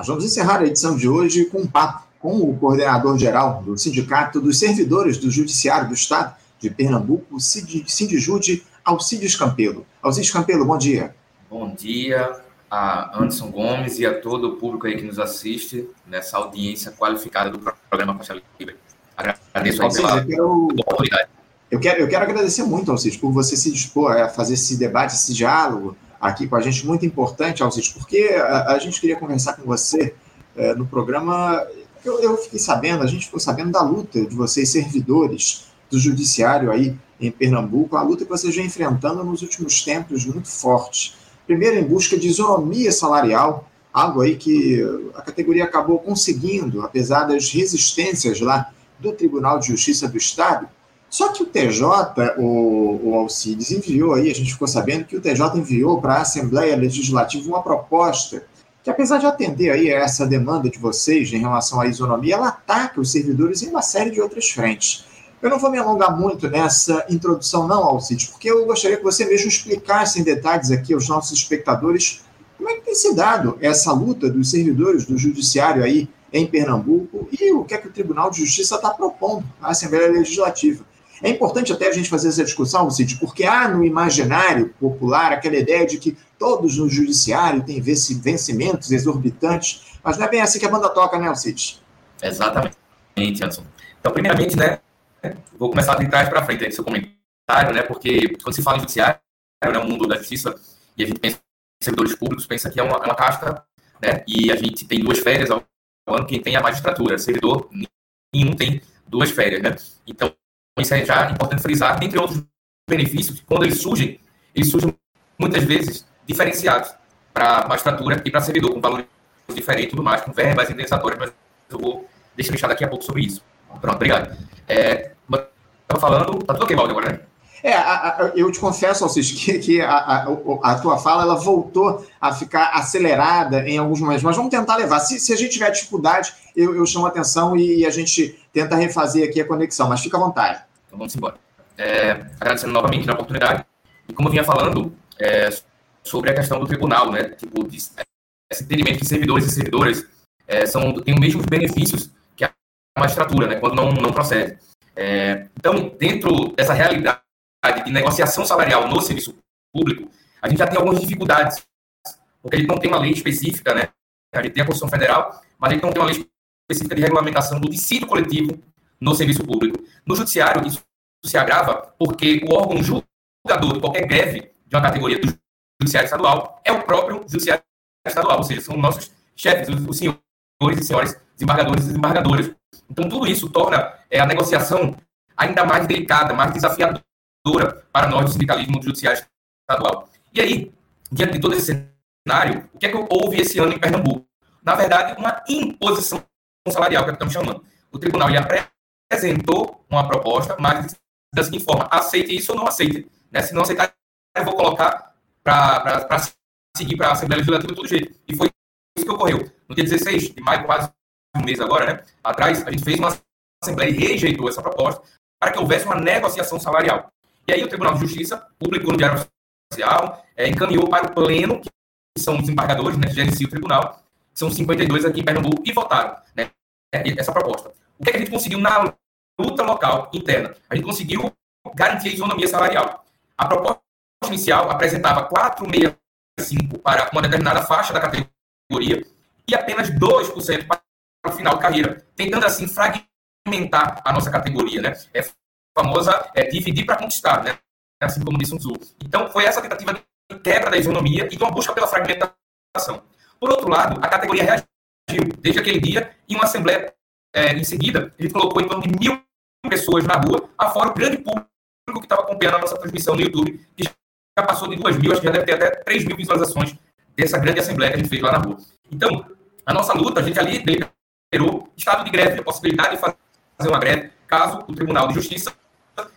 Nós vamos encerrar a edição de hoje com um papo com o coordenador-geral do Sindicato dos Servidores do Judiciário do Estado de Pernambuco, Sindijude, Alcides Campelo. Alcides Campelo, bom dia. Bom dia a Anderson Gomes e a todo o público aí que nos assiste nessa audiência qualificada do programa Faixa Livre. Agradeço aí pela, quero, oportunidade. Eu quero, eu quero agradecer muito, Alcides, por você se dispor a fazer esse debate, esse diálogo aqui com a gente, muito importante, Alcides, porque a, a gente queria conversar com você é, no programa eu, eu fiquei sabendo, a gente ficou sabendo da luta de vocês, servidores do judiciário aí em Pernambuco, a luta que vocês vem enfrentando nos últimos tempos muito forte. Primeiro, em busca de isonomia salarial, algo aí que a categoria acabou conseguindo, apesar das resistências lá do Tribunal de Justiça do Estado. Só que o TJ, o, o Alcides, enviou aí, a gente ficou sabendo que o TJ enviou para a Assembleia Legislativa uma proposta que apesar de atender aí a essa demanda de vocês em relação à isonomia, ela ataca os servidores em uma série de outras frentes. Eu não vou me alongar muito nessa introdução, não, Alcides, porque eu gostaria que você mesmo explicasse em detalhes aqui aos nossos espectadores como é que tem se dado essa luta dos servidores do judiciário aí em Pernambuco e o que é que o Tribunal de Justiça está propondo à Assembleia Legislativa. É importante até a gente fazer essa discussão, Cid, porque há no imaginário popular aquela ideia de que todos no judiciário têm vencimentos exorbitantes, mas não é bem assim que a banda toca, né, Cid? Exatamente, Anderson. Então, primeiramente, né, vou começar de trás para frente aí seu comentário, né, porque quando se fala em judiciário, no mundo da justiça, e a gente pensa em servidores públicos, pensa que é uma, é uma casta, né, e a gente tem duas férias ao ano, quem tem a magistratura, servidor, nenhum tem duas férias, né, então isso é já importante frisar, dentre outros benefícios, quando eles surgem, eles surgem muitas vezes diferenciados para magistratura e para servidor, com valores diferentes tudo mais, com verbas indenizatórias, mas eu vou deixar deixar daqui a pouco sobre isso. Pronto, obrigado. É, estava falando, tá tudo ok, Valdir, agora, né? É, a, a, eu te confesso, Alcis, que, que a, a, tua fala ela voltou a ficar acelerada em alguns momentos, mas vamos tentar levar. Se, se a gente tiver dificuldade, eu, eu chamo a atenção e, e, a gente tenta refazer aqui a conexão, mas fica à vontade. Então vamos embora. É, agradecendo novamente a oportunidade. E como eu vinha falando é, sobre a questão do tribunal, né? Tipo, de, esse entendimento que servidores e servidoras é, são, têm os mesmos benefícios que a magistratura, né? Quando não, não procede. É, então, dentro dessa realidade de negociação salarial no serviço público, a gente já tem algumas dificuldades, porque gente não tem uma lei específica, né? A gente tem a Constituição Federal, mas gente não tem uma lei específica de regulamentação do dissídio coletivo no serviço público. No judiciário, isso se agrava porque o órgão julgador de qualquer greve de uma categoria do judiciário estadual é o próprio judiciário estadual, ou seja, são nossos chefes, os senhores e senhoras desembargadores e desembargadoras. Então, tudo isso torna é, a negociação ainda mais delicada, mais desafiadora para nós do sindicalismo do judiciário estadual. E aí, diante de todo esse cenário, o que é que houve esse ano em Pernambuco? Na verdade, uma imposição salarial, que é estamos chamando. O tribunal ia apresentou uma proposta, mas da seguinte forma, aceite isso ou não aceite. Né? Se não aceitar, eu vou colocar para seguir para a Assembleia Legislativa de todo jeito. E foi isso que ocorreu. No dia 16 de maio, quase um mês agora, né, atrás, a gente fez uma Assembleia e rejeitou essa proposta para que houvesse uma negociação salarial. E aí o Tribunal de Justiça publicou no Diário Oficial, é, encaminhou para o Pleno, que são os embargadores, né, que gerenciam o tribunal, são 52 aqui em Pernambuco, e votaram né, essa proposta. O que, é que a gente conseguiu na luta local interna? A gente conseguiu garantir a isonomia salarial. A proposta inicial apresentava 4,65 para uma determinada faixa da categoria e apenas 2% para o final de carreira, tentando assim fragmentar a nossa categoria, né? É famosa é, dividir para conquistar, né? Assim como disse o Zul. Então, foi essa tentativa de quebra da isonomia e de uma busca pela fragmentação. Por outro lado, a categoria reagiu desde aquele dia em uma assembleia é, em seguida, ele colocou em torno de mil pessoas na rua, afora o grande público que estava acompanhando a nossa transmissão no YouTube, que já passou de duas mil, acho que já deve ter até três mil visualizações dessa grande assembleia que a gente fez lá na rua. Então, a nossa luta, a gente ali deliberou estado de greve, a possibilidade de fazer uma greve, caso o Tribunal de Justiça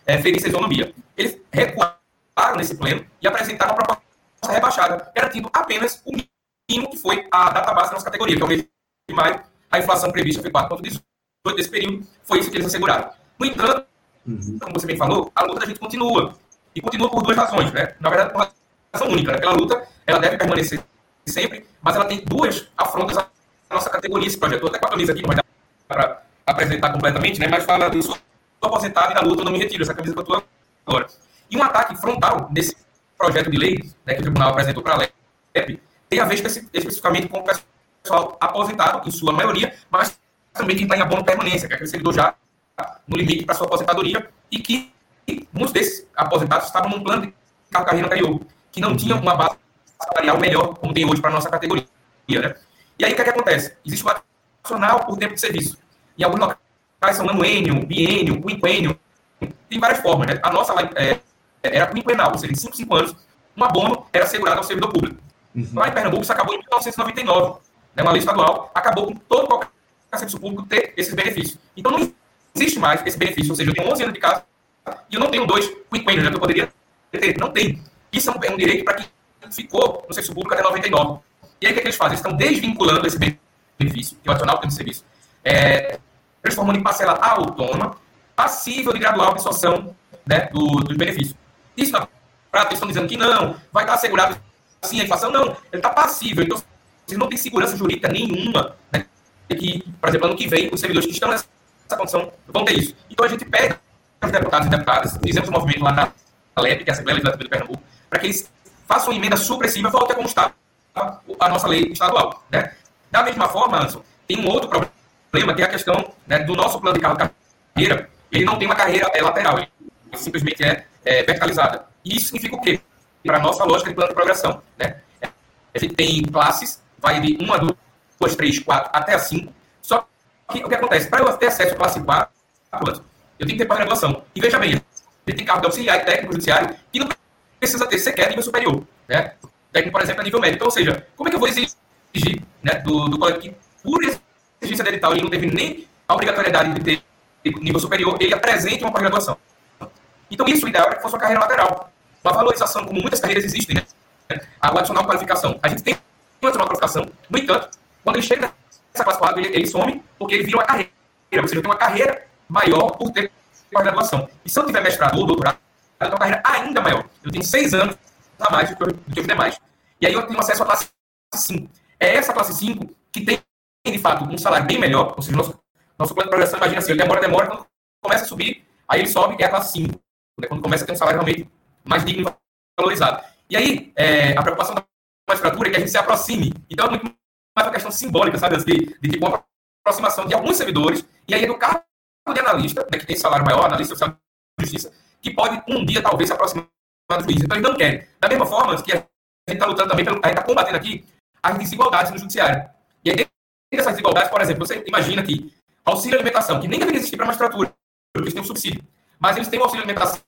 é, ferisse a isonomia. Eles recuaram nesse pleno e apresentaram uma proposta rebaixada, garantindo apenas o mínimo que foi a data base da nossa categoria, que é o mês de maio, a inflação prevista foi 4,18 desse período, foi isso que eles asseguraram. No entanto, uhum. como você bem falou, a luta da gente continua. E continua por duas razões, né? Na verdade, por uma razão única. Né? Aquela luta, ela deve permanecer sempre, mas ela tem duas afrontas à nossa categoria esse projeto. Até quatro aqui, não vai dar para apresentar completamente, né? mas fala disso aposentado e na luta eu não me retiro, essa camisa que eu estou agora. E um ataque frontal nesse projeto de lei né, que o tribunal apresentou para a LEP tem a ver especificamente com o pessoal aposentado, em sua maioria, mas também quem está em abono permanência, que é aquele servidor já no limite para sua aposentadoria, e que muitos desses aposentados estavam num plano de carreira anterior, que não tinham uma base salarial melhor, como tem hoje para a nossa categoria. Né? E aí o que, é que acontece? Existe uma nacional por tempo de serviço. Em alguns locais são anuênio, biênio, quinquênio, tem várias formas. Né? A nossa é, era quinquenal, ou seja, em 5, 5 anos, um abono era assegurado ao servidor público. Uhum. Lá em Pernambuco, isso acabou em 1999. Né? Uma lei estadual acabou com todo qualquer serviço público ter esses benefícios. Então, não existe mais esse benefício. Ou seja, eu tenho 11 anos de casa e eu não tenho dois quinquênios né, que eu poderia ter. Não tem. Isso é um direito para quem ficou no serviço público até 99. E aí, o que, é que eles fazem? Eles estão desvinculando esse benefício, que é o adicional tempo de serviço, é, transformando em parcela autônoma, passível de gradual absorção né, do, dos benefícios. Isso na prática, estão dizendo que não, vai estar assegurado sim a inflação. Não, ele está passível. Então, você não tem segurança jurídica nenhuma. Né, que, por exemplo, ano que vem, os servidores que estão nessa condição vão ter isso. Então, a gente pede aos deputados e deputadas, fizemos um movimento lá na LEP, que é a Assembleia Legislativa de Pernambuco, para que eles façam uma emenda supressiva, volte como está a nossa lei estadual. Né? Da mesma forma, Anderson, tem um outro problema, que é a questão né, do nosso plano de carreira. Ele não tem uma carreira é, lateral, ele simplesmente é, é verticalizada. E isso significa o quê? Para a nossa lógica de plano de progressão. Né? A gente tem classes, vai de 1 a 2, 3, 4 até a 5. Só que o que acontece? Para eu ter acesso à classe 4, eu tenho que ter pós-graduação. E veja bem, ele tem cargo de auxiliar e técnico judiciário e não precisa ter sequer nível superior. Né? técnico, por exemplo, é nível médio. Então, ou seja, como é que eu vou exigir né, do, do colega que, por exigência dele tal, ele não teve nem a obrigatoriedade de ter nível superior, ele apresente uma pós-graduação. Então, isso, o ideal é que fosse uma carreira lateral. Uma valorização, como muitas carreiras existem, né? A adicional qualificação. A gente tem uma adicional qualificação, no entanto, quando ele chega nessa classe 4, ele, ele some porque ele vira uma carreira. Ou seja, tem uma carreira maior por ter pós-graduação. E se eu tiver mestrado ou doutorado, eu tenho uma carreira ainda maior. Eu tenho seis anos a mais do que, eu, do demais. E aí eu tenho acesso à classe 5. É essa classe 5 que tem, de fato, um salário bem melhor. Ou seja, nosso, nosso plano de progressão, imagina assim, ele demora, demora, quando começa a subir, aí ele sobe, é a classe 5. Né? Quando começa a ter um salário realmente mais digno e valorizado. E aí, é, a preocupação da magistratura é que a gente se aproxime. Então, é muito mais uma questão simbólica, sabe? De, de tipo, uma aproximação de alguns servidores, e aí do cargo de analista, né, que tem salário maior, analista social de justiça, que pode um dia, talvez, se aproximar do juiz. Então, eles não querem. Da mesma forma que a gente está lutando também, pelo, a gente está combatendo aqui as desigualdades no judiciário. E aí, dentro dessas desigualdades, por exemplo, você imagina que auxílio alimentação, que nem deveria existir para a magistratura, eles têm um subsídio, mas eles têm um auxílio alimentação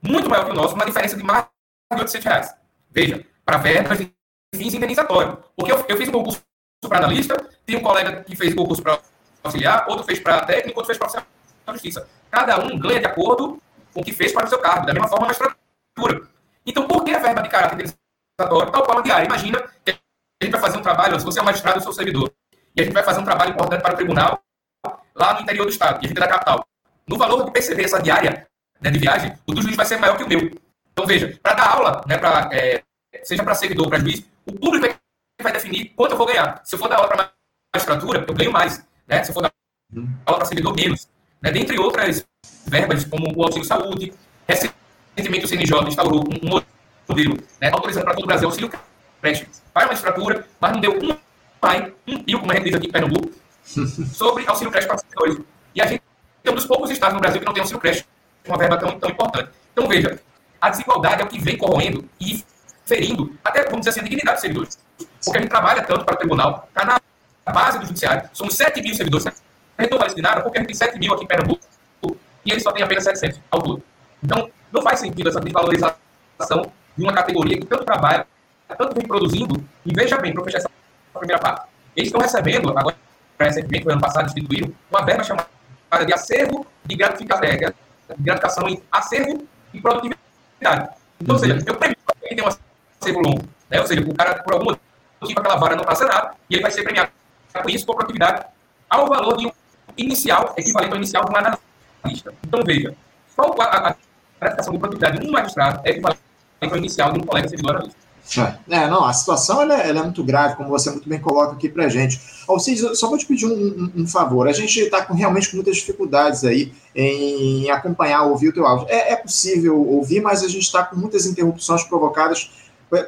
muito maior que o nosso, uma diferença de mais de 800 reais. Veja, para verbas de fins indenizatórios. Porque eu, eu fiz um concurso para analista, tem um colega que fez concurso para auxiliar, outro fez para técnico, outro fez para oficial justiça. Cada um ganha de acordo com o que fez para o seu cargo, da mesma forma a magistratura. Então, por que a verba de caráter indenizatório tal qual a diária? Imagina que a gente vai fazer um trabalho, se você é um magistrado, eu sou servidor, e a gente vai fazer um trabalho importante para o tribunal lá no interior do estado, e a gente é da capital. No valor de perceber essa diária né, de viagem, o do juiz vai ser maior que o meu. Então, veja, para dar aula, né, pra, é, seja para servidor ou para juiz, o público é vai definir quanto eu vou ganhar. Se eu for dar aula para magistratura, eu ganho mais. Né? Se eu for dar aula para servidor, menos. Né? Dentre outras verbas, como o auxílio saúde, recentemente o CNJ instaurou um modelo né, autorizando para todo o Brasil auxílio creche para a magistratura, mas não deu um pai, um pio, como a gente diz aqui em Pernambuco, sobre auxílio creche para servidores. E a gente é um dos poucos estados no Brasil que não tem auxílio creche, uma verba tão, tão importante. Então, veja, a desigualdade é o que vem corroendo e ferindo, até, vamos dizer assim, a dignidade dos servidores. Porque a gente trabalha tanto para o tribunal, está na base do judiciário, somos 7 mil servidores. A gente não nada porque a gente tem 7 mil aqui em Pernambuco e eles só têm apenas 700 ao todo. Então, não faz sentido essa desvalorização de uma categoria que tanto trabalha, tanto vem produzindo, e veja bem, para fechar essa primeira parte, eles estão recebendo, agora, recentemente, no ano passado, instituíram, uma verba chamada de acervo de gratificação, de gratificação em acervo e produtividade. Então, ou seja, uhum. eu premio que tem um acervo longo, né? ou seja, o cara, por algum motivo, aquela vara não passa nada, e ele vai ser premiado com isso, com produtividade, ao valor de um inicial, equivalente ao inicial de um analista. Então, veja, qual a, a, de produtividade de um magistrado é equivalente ao inicial de um colega servidor analista. É, é, não, a situação ela é, ela é, muito grave, como você muito bem coloca aqui para gente. Alcides, só vou te pedir um, um, um favor. A gente está com, realmente com muitas dificuldades aí em acompanhar, ouvir o teu áudio. É, é possível ouvir, mas a gente está com muitas interrupções provocadas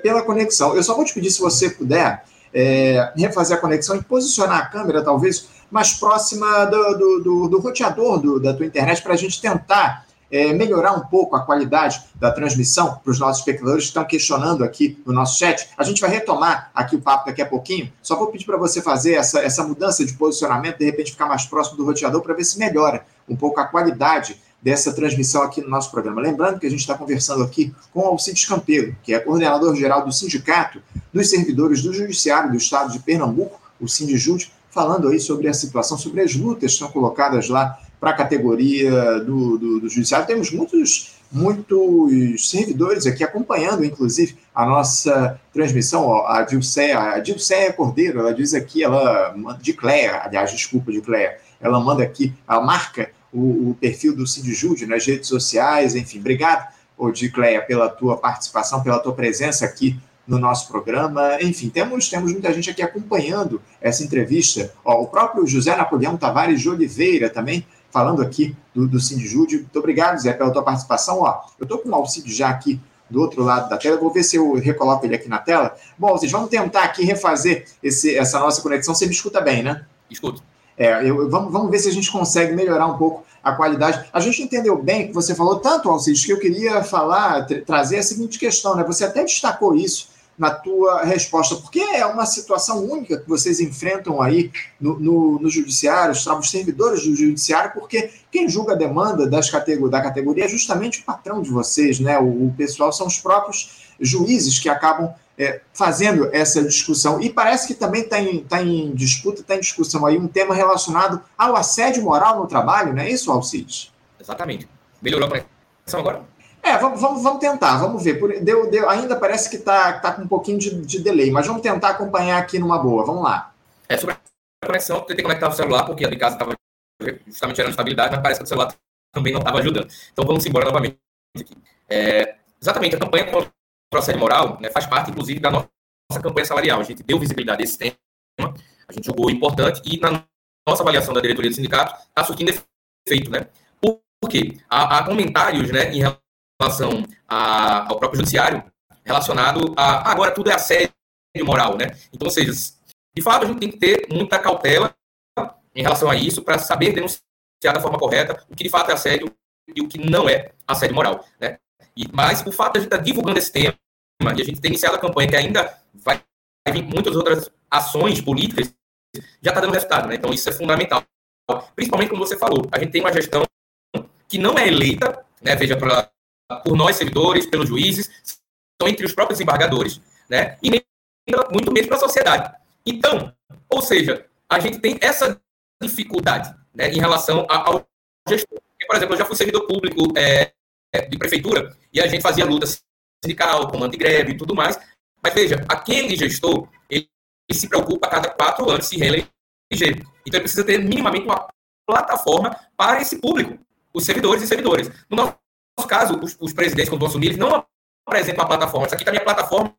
pela conexão. Eu só vou te pedir, se você puder, é, refazer a conexão e posicionar a câmera, talvez, mais próxima do, do, do, do roteador do, da tua internet, para a gente tentar é, melhorar um pouco a qualidade da transmissão para os nossos espectadores que estão questionando aqui no nosso chat. A gente vai retomar aqui o papo daqui a pouquinho. Só vou pedir para você fazer essa, essa mudança de posicionamento, de repente ficar mais próximo do roteador para ver se melhora um pouco a qualidade dessa transmissão aqui no nosso programa. Lembrando que a gente está conversando aqui com o Alcides Campeiro, que é coordenador-geral do Sindicato dos Servidores do Judiciário do Estado de Pernambuco, o Sindjude, falando aí sobre a situação, sobre as lutas que são colocadas lá para a categoria do, do, do, judiciário. Temos muitos, muitos servidores aqui acompanhando, inclusive, a nossa transmissão. Ó, a Dilceia, a Dilceia Cordeiro, ela diz aqui, ela de Cleia, aliás, desculpa, de Cleia, ela manda aqui, ela marca o, o perfil do Cid Jude nas redes sociais, enfim, obrigado, Odicleia, pela tua participação, pela tua presença aqui no nosso programa. Enfim, temos, temos muita gente aqui acompanhando essa entrevista. Ó, o próprio José Napoleão Tavares de Oliveira também falando aqui do, do Jude. Muito obrigado, Zé, pela tua participação. Ó, eu estou com o Alcide já aqui do outro lado da tela. vou ver se eu recoloco ele aqui na tela. Bom, vocês vamos tentar aqui refazer esse, essa nossa conexão. Você me escuta bem, né? Escuto. É, eu, vamos, vamos ver se a gente consegue melhorar um pouco a qualidade. A gente entendeu bem que você falou tanto, Alcides, que eu queria falar, trazer a seguinte questão, né? Você até destacou isso na tua resposta, porque é uma situação única que vocês enfrentam aí no, no, no judiciário, os servidores do judiciário, porque quem julga a demanda das categor da categoria é justamente o patrão de vocês, né? O, o pessoal são os próprios juízes que acabam é, fazendo essa discussão. E parece que também está em, tá em disputa, está em discussão aí um tema relacionado ao assédio moral no trabalho, não é isso, Alcides? Exatamente. Melhorou a conexão agora? É, vamos, vamos, vamos tentar, vamos ver. Deu, deu, ainda parece que está tá com um pouquinho de, de delay, mas vamos tentar acompanhar aqui numa boa. Vamos lá. É sobre a conexão, tentei conectar o celular, porque a de casa estava justamente gerando estabilidade, mas parece que o celular também não estava ajudando. Então vamos embora novamente. É, exatamente, a campanha o assédio moral né, faz parte, inclusive, da nossa campanha salarial. A gente deu visibilidade a esse tema, a gente julgou importante e na nossa avaliação da diretoria do sindicato está surtindo efeito, né? Por quê? Há, há comentários, né, em relação a, ao próprio judiciário relacionado a agora tudo é assédio moral, né? Então, ou seja, de fato a gente tem que ter muita cautela em relação a isso para saber denunciar da forma correta o que de fato é assédio e o que não é assédio moral, né? E, mas o fato de a gente estar tá divulgando esse tema e a gente ter iniciado a campanha que ainda vai vir muitas outras ações políticas já está dando resultado, né? Então isso é fundamental. Principalmente como você falou, a gente tem uma gestão que não é eleita, né? Veja para por nós, servidores, pelos juízes, são entre os próprios embargadores, né? E nem, muito menos para a sociedade. Então, ou seja, a gente tem essa dificuldade né, em relação ao gestor. Por exemplo, eu já fui servidor público é, de prefeitura e a gente fazia luta sindical, comando de greve e tudo mais. Mas veja, aquele gestor, ele, se preocupa a cada quatro anos se reeleger. Então, ele precisa ter minimamente uma plataforma para esse público, os servidores e servidores. No nosso caso, os, os presidentes, quando assumir, eles não apresentam uma plataforma. Isso aqui está minha plataforma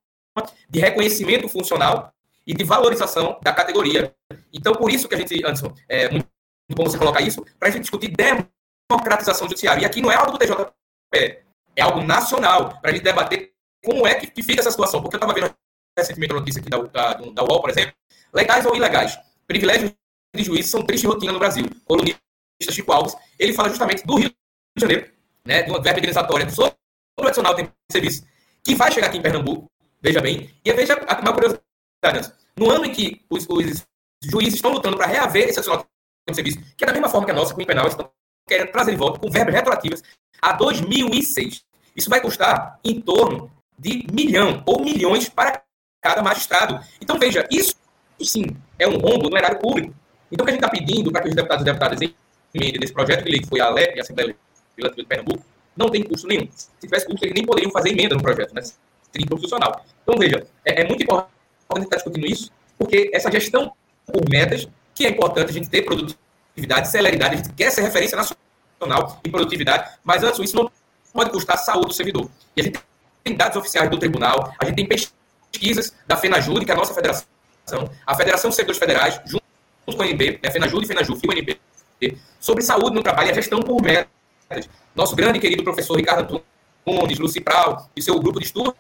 de reconhecimento funcional e de valorização da categoria. Então, por isso que a gente, Anderson, é muito bom você colocar isso, para a gente discutir democratização judiciária. E aqui não é algo do TJP, é algo nacional, para a gente debater como é que, fica essa situação. Porque eu estava vendo recentemente a notícia aqui da, da, da UOL, por exemplo, legais ou ilegais. Privilégios de juízes são triste rotina no Brasil. Colunista Chico Alves, ele fala justamente do Rio de Janeiro, né, de uma verba indenizatória sobre o adicional tempo de serviço, que vai chegar aqui em Pernambuco, veja bem, e veja uma curiosidade, no ano em que os, os juízes estão lutando para reaver esse adicional tempo de serviço, que é da mesma forma que a nossa, com o penal, estão querendo trazer de volta com verbas retroativas a 2006. Isso vai custar em torno de milhão ou milhões para cada magistrado. Então, veja, isso sim é um rombo no erário público. Então, o que a gente está pedindo para que os deputados e deputadas emendem nesse projeto de lei que foi a LEP, a Assembleia Legislativa de Pernambuco, não tem custo nenhum. Se tivesse custo, eles nem poderiam fazer emenda no projeto, né? Seria profissional. Então, veja, é, é muito importante a gente estar discutindo isso, porque essa gestão por metas, que é importante a gente ter produtividade, celeridade, a gente quer ser referência nacional em produtividade, mas antes isso não pode custar a saúde do servidor. E a gente tem dados oficiais do tribunal, a gente tem pesquisas da FENAJUD, que é a nossa federação, a Federação de Servidores Federais, junto com o NB, né, FENAJUD, FENAJUF e o NB, sobre saúde no trabalho e a gestão por metas. Nosso grande e querido professor Ricardo Antunes, Luci Prau e seu grupo de estudo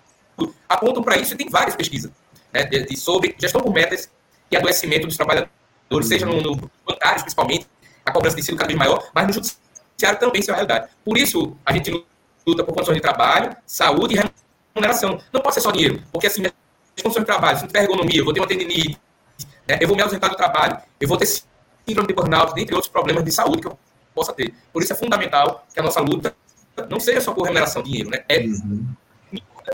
apontam para isso e tem várias pesquisas né, de, de, sobre gestão por metas e adoecimento dos trabalhadores, seja no, no bancário, principalmente, a cobrança tem sido cada vez maior, mas no judiciário também isso é uma realidade. Por isso, a gente luta por condições de trabalho, saúde e remuneração. Não pode ser só dinheiro, porque assim, as condições de trabalho, se não tiver ergonomia, eu vou ter uma tendinite, né, eu vou me ausentar do trabalho, eu vou ter síndrome de burnout, dentre outros problemas de saúde que eu possa ter. Por isso é fundamental que a nossa luta não seja só por remuneração, dinheiro, né? É uhum.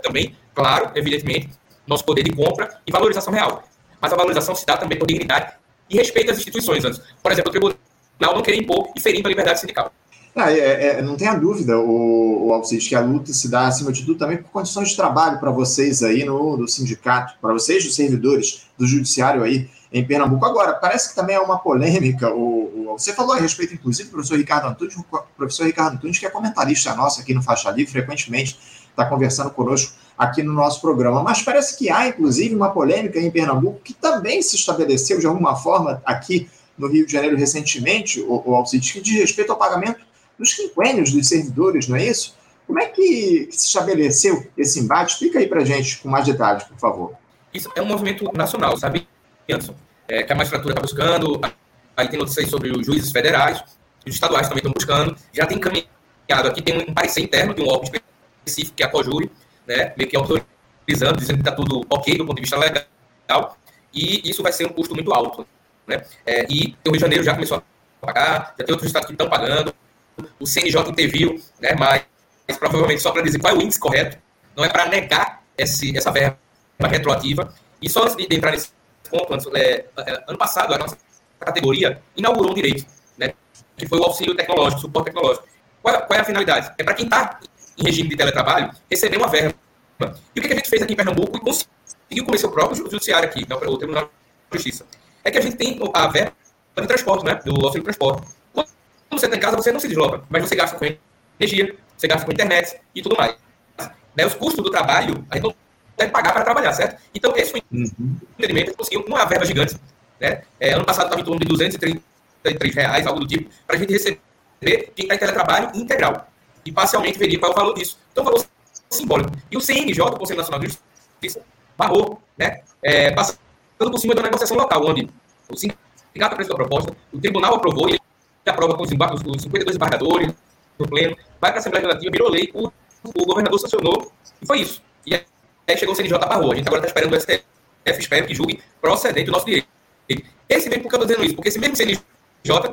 também, claro, evidentemente, nosso poder de compra e valorização real. Mas a valorização se dá também por dignidade e respeito às instituições. Por exemplo, o tribunal não querer impor e ferindo a liberdade sindical. Ah, é, é, não tenha dúvida, o, o Alcides, que a luta se dá, acima de tudo, também por condições de trabalho para vocês aí no, no sindicato, para vocês, os servidores do judiciário aí em Pernambuco. Agora, parece que também é uma polêmica, o, o, você falou a respeito, inclusive, do professor Ricardo Antunes, o professor Ricardo Antunes, que é comentarista nosso aqui no Faixa Livre, frequentemente está conversando conosco aqui no nosso programa. Mas parece que há, inclusive, uma polêmica em Pernambuco que também se estabeleceu de alguma forma aqui no Rio de Janeiro recentemente, o, o Alcides, que diz respeito ao pagamento dos quinquênios dos servidores, não é isso? Como é que, se estabeleceu esse embate? Explica aí para gente com mais detalhes, por favor. Isso é um movimento nacional, sabe, Anderson? É, que a magistratura está buscando, aí tem notícias sobre os juízes federais, os estaduais também estão buscando, já tem encaminhado aqui, tem um parecer interno de um órgão específico, que é a COJURI, né, meio que autorizando, dizendo que está tudo ok do ponto de vista legal, e isso vai ser um custo muito alto. Né? É, e o Rio de Janeiro já começou a pagar, já tem outros estados que estão pagando, o CNJ interviu, né, mas, provavelmente só para dizer qual é o índice correto, não é para negar esse, essa verba retroativa. E só antes de entrar nesse ponto, antes, é, é, ano passado, a nossa categoria inaugurou um direito, né, que foi o auxílio tecnológico, suporte tecnológico. Qual, qual é a finalidade? É para quem está em regime de teletrabalho receber uma verba. E o que a gente fez aqui em Pernambuco e conseguiu convencer o próprio judiciário aqui, né, o Tribunal de Justiça, é que a gente tem a verba de transporte, né, do auxílio transporte. Você está em casa, você não se desloca, mas você gasta com energia, você gasta com internet e tudo mais. Né, os custos do trabalho, a gente não deve pagar para trabalhar, certo? Então, esse foi uhum. entendimento, que conseguiu uma verba gigante. Né? É, ano passado estava em torno de 233 reais, algo do tipo, para a gente receber quem está em teletrabalho integral e parcialmente veria qual é o valor disso. Então, o valor simbólico. E o CNJ, o Conselho Nacional de Justiça, barrou, né, é, passando por cima da negociação local, onde o sindicato apresentou a proposta, o tribunal aprovou, e ele aprova com os, os 52 embargadores no pleno, vai para a Assembleia Legislativa, virou lei, o, o governador sancionou, e foi isso. E aí chegou o CNJ barrou. A gente agora está esperando o STF, espero que julgue procedente o nosso direito. Esse mesmo, por que eu estou dizendo isso? Porque esse mesmo CNJ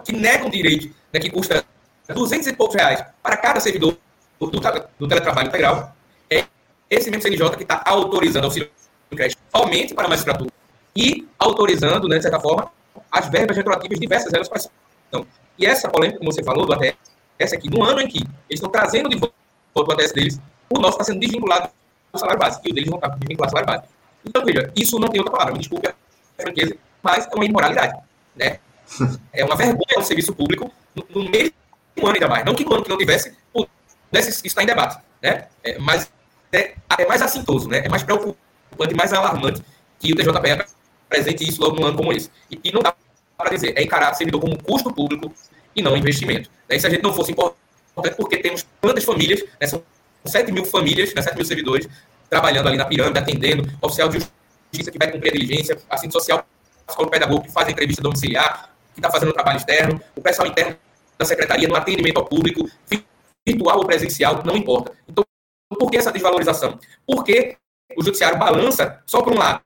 que nega um direito né, que custa 200 e poucos reais para cada servidor do, do teletrabalho integral, é esse mesmo CNJ que está autorizando auxílio crédito somente para a magistratura e autorizando, né, de certa forma, as verbas retroativas diversas elas para então, E essa polêmica, como você falou, do ATS, essa aqui, no ano em que eles estão trazendo de volta o ATS deles, o nosso está sendo desvinculado do salário básico, e o deles não está desvinculado do salário básico. Então, veja, isso não tem outra palavra, me desculpe a franqueza, mas é uma imoralidade, né? É uma vergonha ao serviço público no, no meio um ano ainda mais. Não que no ano que não tivesse, pudesse está em debate, né? É, mas é, é, mais assintoso, né? É mais preocupante, mais alarmante que o TJPE apresente isso logo num ano como esse. E, e não dá para dizer, é encarar servidor como custo público e não investimento. E se a gente não fosse importante, porque temos tantas famílias, né, são 7 mil famílias, né, 7 mil servidores, trabalhando ali na pirâmide, atendendo, oficial de justiça que vai cumprir a diligência, assistente social, psicólogo pedagogo que faz a entrevista domiciliar, que está fazendo o trabalho externo, o pessoal interno da secretaria, no atendimento ao público, virtual ou presencial, não importa. Então, por que essa desvalorização? Porque o judiciário balança só para um lado,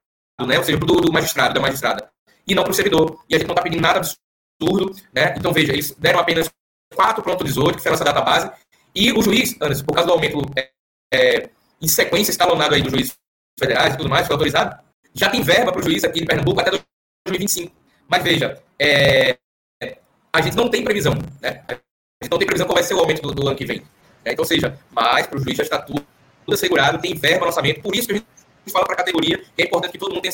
né? ou seja, do, do magistrado, da magistrada, e não para o servidor. E a gente não está pedindo nada absurdo. Né? Então, veja, eles deram apenas quatro pronto 18, que foi a nossa data base, e o juiz, Anderson, por causa do aumento é, é, em sequência escalonado aí dos juízes federais e tudo mais, foi autorizado, já tem verba para o juiz aqui de Pernambuco até 2025. Mas veja, é, a gente não tem previsão, né? A gente não tem previsão qual vai ser o aumento do, do ano que vem. Né? Então, seja, mas para o juiz já está tudo, tudo assegurado, tem verba no orçamento, por isso que a gente fala para a categoria que é importante que todo mundo tenha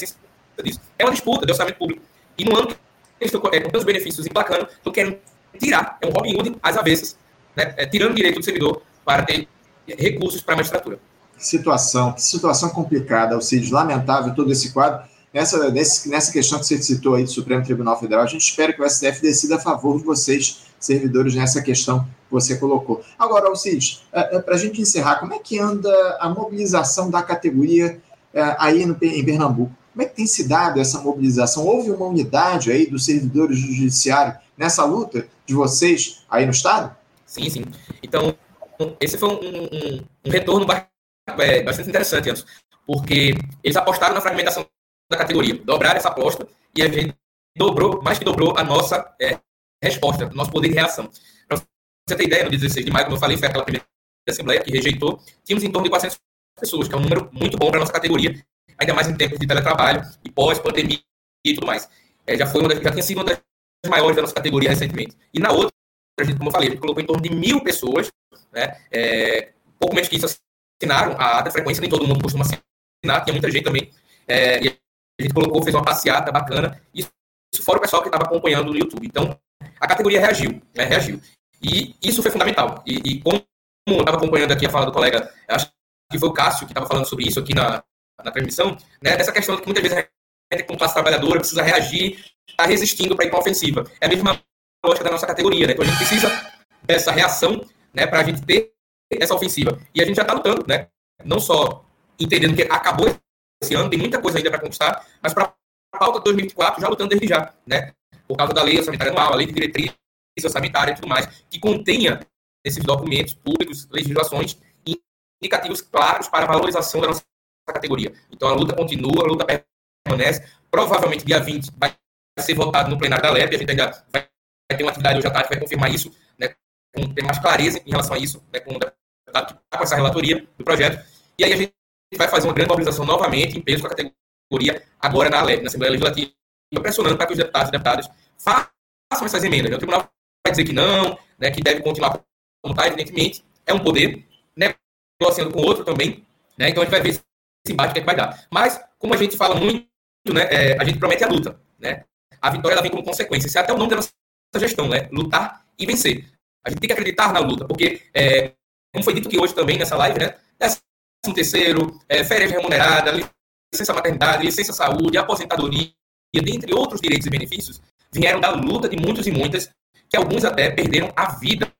disso. É uma disputa de orçamento público. E no ano que eles estão é, com tantos benefícios emplacando, estão querendo tirar, é um Robin Hood às avessas, né? É, tirando direito do servidor para ter recursos para a magistratura. que situação, que situação complicada, Alcides, lamentável todo esse quadro. Nessa, nessa questão que você citou aí do Supremo Tribunal Federal, a gente espera que o STF decida a favor de vocês, servidores, nessa questão que você colocou. Agora, Alcides, é, é, para a gente encerrar, como é que anda a mobilização da categoria é, aí no, em Pernambuco? Como é que tem se dado essa mobilização? Houve uma unidade aí dos servidores do judiciário nessa luta de vocês aí no Estado? Sim, sim. Então, esse foi um, um, um retorno é, bastante interessante, Anderson, porque eles apostaram na fragmentação da categoria, dobraram essa aposta e a gente dobrou, mais que dobrou, a nossa é, resposta, nosso poder de reação. Para você ter ideia, no dia 16 de maio, como eu falei, foi aquela primeira assembleia que rejeitou, tínhamos em torno de 400 pessoas, que é um número muito bom para a nossa categoria, ainda mais em tempos de teletrabalho e pós-pandemia e tudo mais. É, já, foi uma das, já tinha sido uma das maiores da nossa categoria recentemente. E na outra, a gente, como eu falei, a gente colocou em torno de mil pessoas, né, é, pouco menos que isso assinaram a ata, frequência nem todo mundo costuma assinar, tinha muita gente também, é, e a gente colocou, fez uma passeata bacana, isso, isso fora o pessoal que estava acompanhando no YouTube. Então, a categoria reagiu, né, reagiu. E isso foi fundamental. E, e como eu estava acompanhando aqui a fala do colega, acho que foi o Cássio que estava falando sobre isso aqui na, na transmissão, né, dessa questão que muitas vezes a gente, como classe trabalhadora, precisa reagir, está resistindo para ir para a ofensiva. É a mesma lógica da nossa categoria, né? Então a gente precisa dessa reação, né, para a gente ter essa ofensiva. E a gente já está lutando, né? Não só entendendo que acabou esse ano, tem muita coisa ainda para conquistar, mas para a pauta de 2024 já lutando desde já, né? Por causa da lei orçamentária anual, a lei de diretriz orçamentária e tudo mais, que contenha esses documentos públicos, legislações indicativos claros para a valorização da nossa categoria. Então a luta continua, a luta permanece. Provavelmente dia 20 vai ser votado no plenário da LEP, a gente ainda vai ter uma atividade hoje à tarde, vai confirmar isso, né, com ter mais clareza em relação a isso, né, com o deputado que está com essa relatoria do projeto. E aí a gente vai fazer uma grande mobilização novamente, em peso com a categoria, agora na LEP, na Assembleia Legislativa, pressionando para que os deputados e deputadas façam essas emendas. O tribunal vai dizer que não, né, que deve continuar como está, evidentemente, é um poder, negociando com outro também, né, então a gente vai ver embate que, é que vai dar. Mas, como a gente fala muito, né, é, a gente promete a luta, né, a vitória ela vem como consequência, isso é até o nome da nossa gestão, né, lutar e vencer. A gente tem que acreditar na luta, porque, é, como foi dito que hoje também nessa live, né, décimo terceiro, é, férias remuneradas, licença maternidade, licença saúde, aposentadoria, dentre outros direitos e benefícios, vieram da luta de muitos e muitas, que alguns até perderam a vida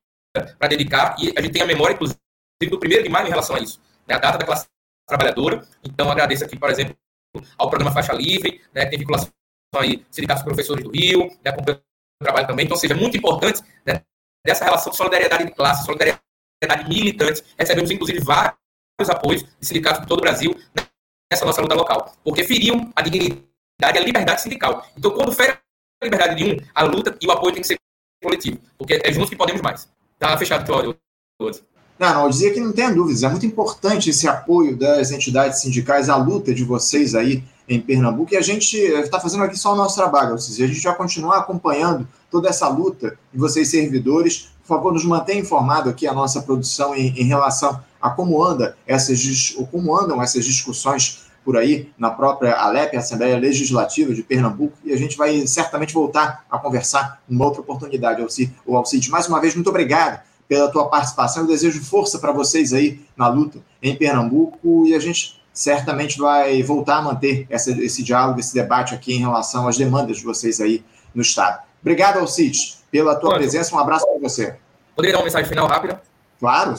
para dedicar, e a gente tem a memória, inclusive, do primeiro de maio em relação a isso, né, a data da classe trabalhadora. Então, agradeço aqui, por exemplo, ao programa Faixa Livre, né, que tem vinculação aí, sindicatos professores do Rio, né, com o trabalho também. Então, seja muito importante né, dessa relação de solidariedade de classe, solidariedade militante. Recebemos, inclusive, vários apoios de sindicatos de todo o Brasil nessa nossa luta local, porque feriam a dignidade e a liberdade sindical. Então, quando fere a liberdade de um, a luta e o apoio tem que ser coletivo, porque é juntos que podemos mais. Tá fechado, Cláudio. Não, não, eu dizia que não tenha dúvidas, é muito importante esse apoio das entidades sindicais à luta de vocês aí em Pernambuco, e a gente está fazendo aqui só o nosso trabalho, ou seja, a gente vai continuar acompanhando toda essa luta de vocês servidores. Por favor, nos mantenha informado aqui a nossa produção em, em relação a como anda essas ou como andam essas discussões por aí na própria Alep, Assembleia Legislativa de Pernambuco, e a gente vai certamente voltar a conversar numa outra oportunidade, Alcide. Mais uma vez, muito obrigado pela tua participação. Eu desejo força para vocês aí na luta em Pernambuco e a gente certamente vai voltar a manter essa, esse diálogo, esse debate aqui em relação às demandas de vocês aí no Estado. Obrigado, Alcides, pela tua presença. Um abraço para você. Poderia dar uma mensagem final rápida? Claro.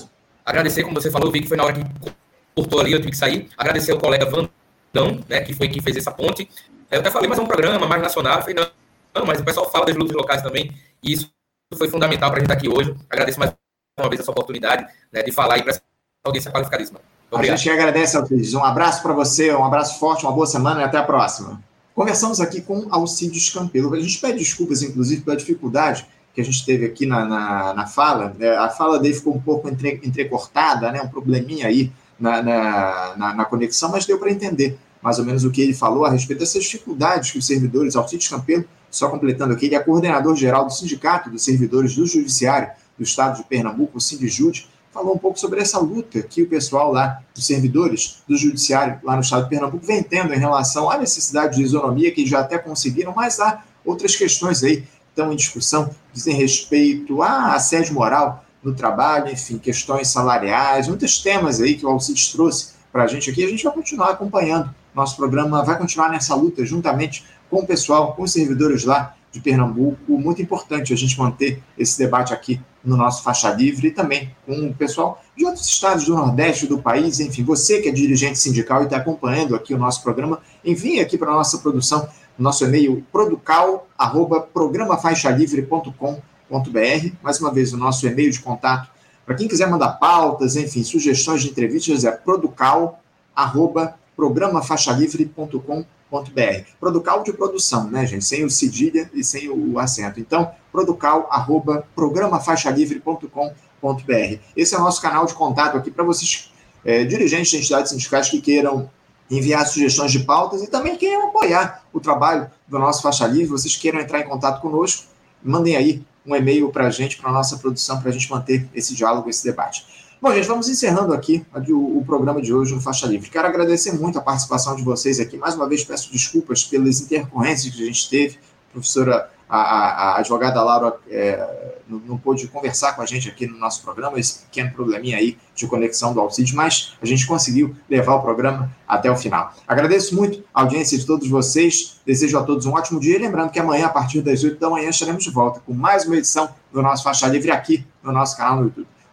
Agradecer, como você falou, vi que foi na hora que cortou ali, eu tive que sair. Agradecer ao colega Vandão, né, que foi quem fez essa ponte. Eu até falei, mas é um programa mais nacional. Eu falei, não, não, mas o pessoal fala das lutas locais também, e isso foi fundamental para a gente estar aqui hoje. Agradeço mais uma vez essa oportunidade né, de falar aí para essa audiência qualificadíssima. Obrigado. A gente agradece, Alcides. Um abraço para você, um abraço forte, uma boa semana e até a próxima. Conversamos aqui com Alcides Campelo. A gente pede desculpas, inclusive, pela dificuldade que a gente teve aqui na, na, na fala. É, a fala dele ficou um pouco entre, entrecortada, né, um probleminha aí na, na, na conexão, mas deu para entender mais ou menos o que ele falou a respeito dessas dificuldades que os servidores, Alcides Campelo, só completando aqui, ele é coordenador geral do Sindicato dos Servidores do Judiciário do Estado de Pernambuco, o Sindjude, falou um pouco sobre essa luta que o pessoal lá, os servidores do Judiciário lá no Estado de Pernambuco, vem tendo em relação à necessidade de isonomia, que já até conseguiram, mas há outras questões aí que estão em discussão, dizem respeito a assédio moral no trabalho, enfim, questões salariais, muitos temas aí que o Alcides trouxe para a gente aqui. A gente vai continuar acompanhando. Nosso programa vai continuar nessa luta juntamente com o pessoal, com os servidores lá de Pernambuco. Muito importante a gente manter esse debate aqui no nosso Faixa Livre e também com o pessoal de outros estados do Nordeste do país. Enfim, você que é dirigente sindical e está acompanhando aqui o nosso programa, envie aqui para a nossa produção nosso e-mail producal.programafaixalivre.com.br. Mais uma vez, o nosso e-mail de contato para quem quiser mandar pautas, enfim, sugestões de entrevistas, é producal.programafaixalivre.com.br. Producal de produção, né, gente? Sem o cedilha e sem o acento. Então, producal.programafaixalivre.com.br. Esse é o nosso canal de contato aqui para vocês, é, dirigentes de entidades sindicais que queiram enviar sugestões de pautas e também queiram apoiar o trabalho do nosso Faixa Livre, vocês queiram entrar em contato conosco, mandem aí um e-mail para a gente, para a nossa produção, para a gente manter esse diálogo, esse debate. Bom, gente, vamos encerrando aqui o, programa de hoje no Faixa Livre. Quero agradecer muito a participação de vocês aqui. Mais uma vez, peço desculpas pelas intercorrências que a gente teve. Professora a, a, a advogada Laura é, não, não, pôde conversar com a gente aqui no nosso programa, esse pequeno probleminha aí de conexão do Alcide, mas a gente conseguiu levar o programa até o final. Agradeço muito a audiência de todos vocês, desejo a todos um ótimo dia, e lembrando que amanhã, a partir das 8 da manhã, estaremos de volta com mais uma edição do nosso Faixa Livre aqui no nosso canal no YouTube.